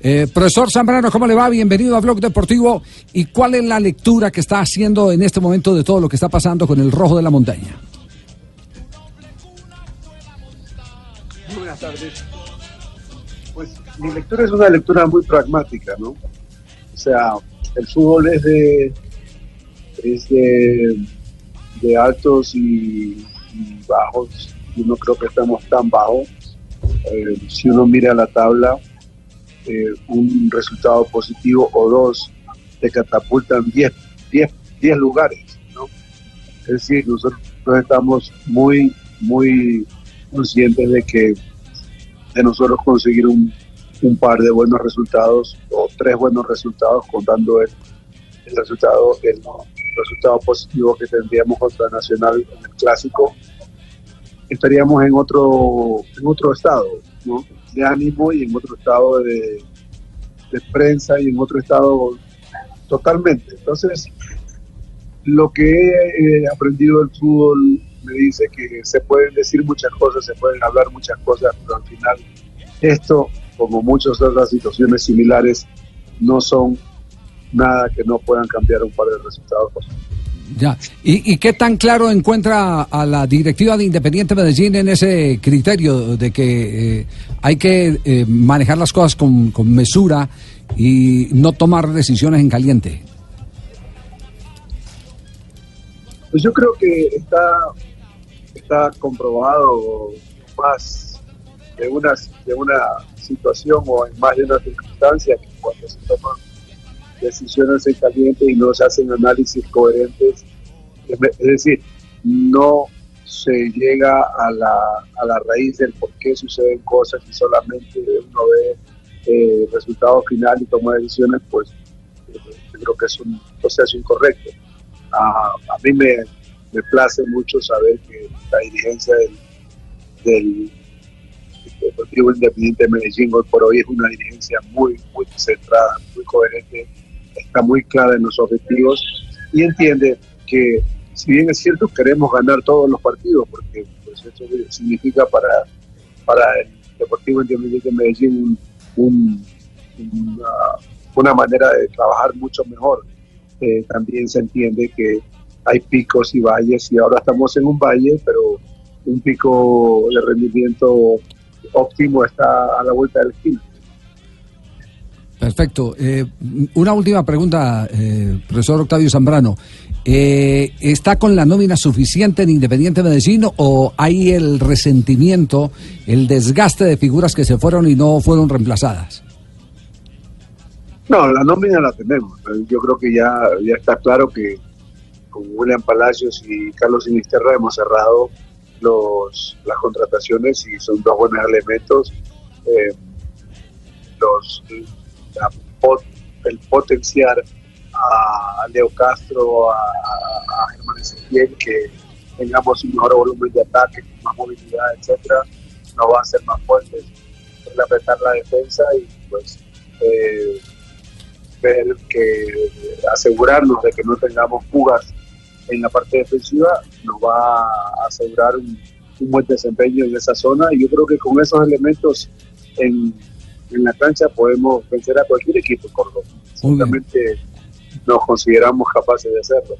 Eh, profesor Zambrano, ¿cómo le va? Bienvenido a Blog Deportivo. ¿Y cuál es la lectura que está haciendo en este momento de todo lo que está pasando con el rojo de la montaña? Buenas tardes. Pues mi lectura es una lectura muy pragmática, ¿no? O sea, el fútbol es de, es de, altos y, y bajos. Yo no creo que estamos tan bajos. Eh, si uno mira la tabla, eh, un resultado positivo o dos te catapultan 10 10 10 lugares, ¿no? Es decir, nosotros estamos muy, muy conscientes de que de nosotros conseguir un, un par de buenos resultados o tres buenos resultados contando el, el resultado el resultado positivo que tendríamos contra Nacional en el clásico estaríamos en otro en otro estado ¿no? de ánimo y en otro estado de, prensa y en otro estado totalmente entonces lo que he eh, aprendido del fútbol me dice que se pueden decir muchas cosas, se pueden hablar muchas cosas, pero al final esto, como muchas otras situaciones similares, no son nada que no puedan cambiar un par de resultados. Ya. ¿Y, ¿Y, qué tan claro encuentra a la directiva de Independiente Medellín en ese criterio de que eh, hay que eh, manejar las cosas con, con mesura y no tomar decisiones en caliente? Pues yo creo que está, está comprobado más de una, de una situación o en más de una circunstancia que cuando se toman decisiones en caliente y no se hacen análisis coherentes, es decir, no se llega a la, a la raíz del por qué suceden cosas y solamente uno ve eh, el resultado final y toma decisiones, pues yo creo que es un proceso incorrecto. A mí me, me, place mucho saber que la dirigencia del, del Deportivo Independiente de Medellín hoy por hoy es una dirigencia muy, muy centrada, muy coherente, está muy clara en los objetivos y entiende que si bien es cierto queremos ganar todos los partidos, porque pues, eso significa para, para el Deportivo Independiente de Medellín un, un, una, una manera de trabajar mucho mejor eh, también se entiende que hay picos y valles y ahora estamos en un valle, pero un pico de rendimiento óptimo está a la vuelta del esquina. Perfecto. Eh, una última pregunta, eh, profesor Octavio Zambrano. Eh, ¿Está con la nómina suficiente en Independiente Medellín o hay el resentimiento, el desgaste de figuras que se fueron y no fueron reemplazadas? No, la nómina la tenemos. Yo creo que ya, ya está claro que con William Palacios y Carlos Sinisterra hemos cerrado los, las contrataciones y son dos buenos elementos. Eh, los, el potenciar a Leo Castro, a, Germán Ezequiel, que tengamos un mejor volumen de ataque, más movilidad, etcétera, nos va a hacer más fuertes. El apretar la defensa y pues eh, ver que asegurarnos de que no tengamos fugas en la parte defensiva nos va a asegurar un, buen desempeño en esa zona y yo creo que con esos elementos en, en la cancha podemos vencer a cualquier equipo Córdoba. Seguramente nos consideramos capaces de hacerlo.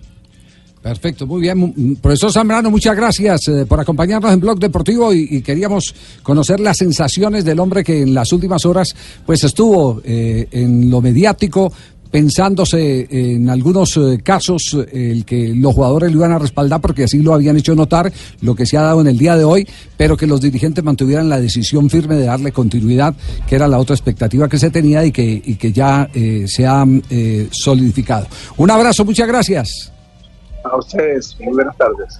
Perfecto, muy bien. Profesor Zambrano, muchas gracias eh, por acompañarnos en Blog Deportivo y, y, queríamos conocer las sensaciones del hombre que en las últimas horas pues estuvo eh, en lo mediático pensándose en algunos eh, casos eh, el que los jugadores lo iban a respaldar porque así lo habían hecho notar, lo que se ha dado en el día de hoy, pero que los dirigentes mantuvieran la decisión firme de darle continuidad, que era la otra expectativa que se tenía y que, y que ya eh, se ha solidificado. Un abrazo, muchas gracias. A ustedes, muy buenas tardes.